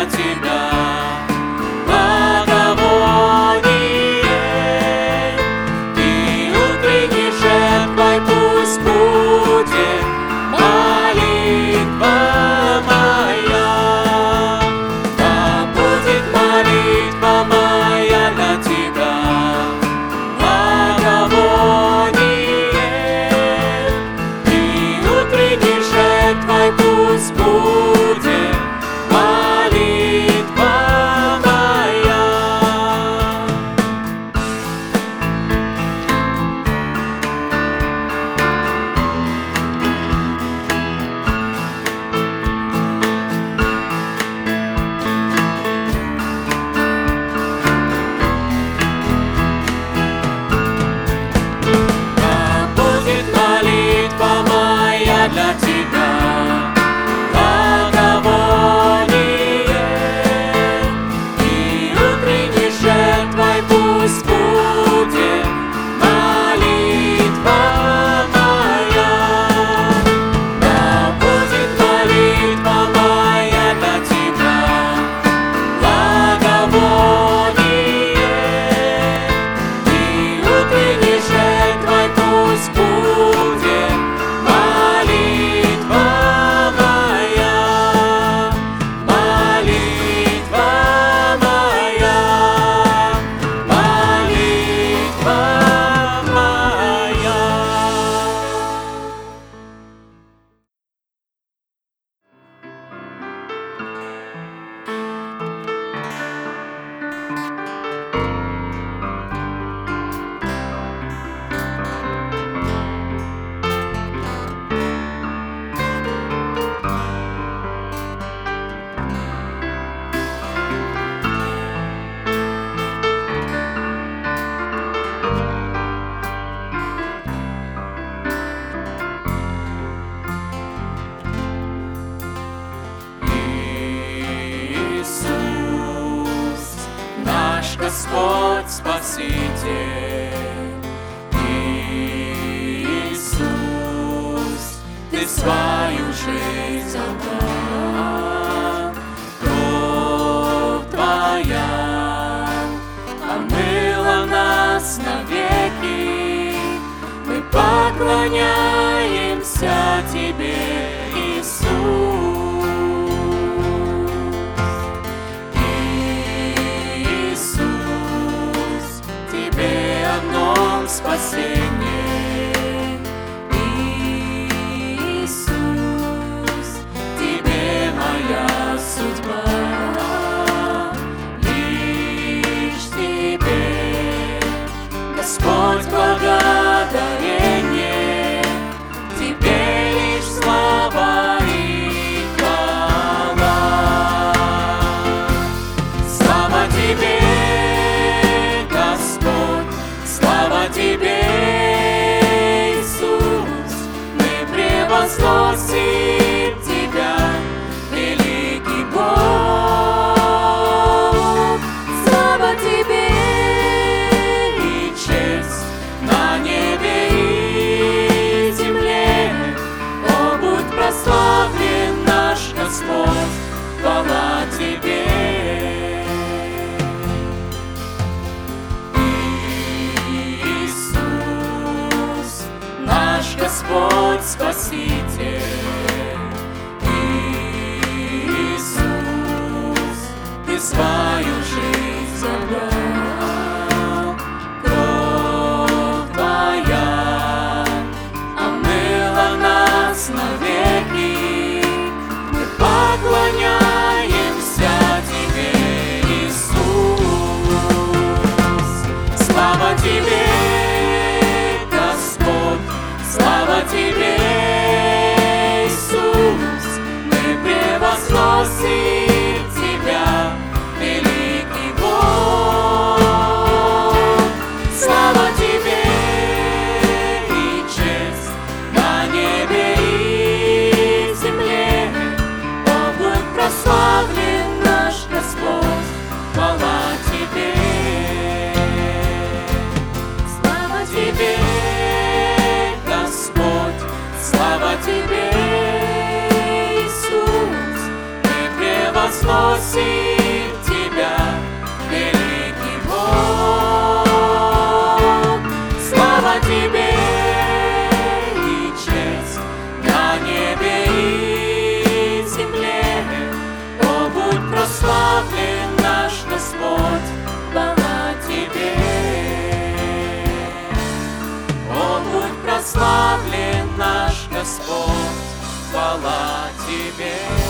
i'm too Latina. Господь Спаситель, Иисус, Ты свою жизнь отдал. vai. see. Господь Спаситель. Иисус, Ты с. Прославлен наш Господь, хвала Тебе.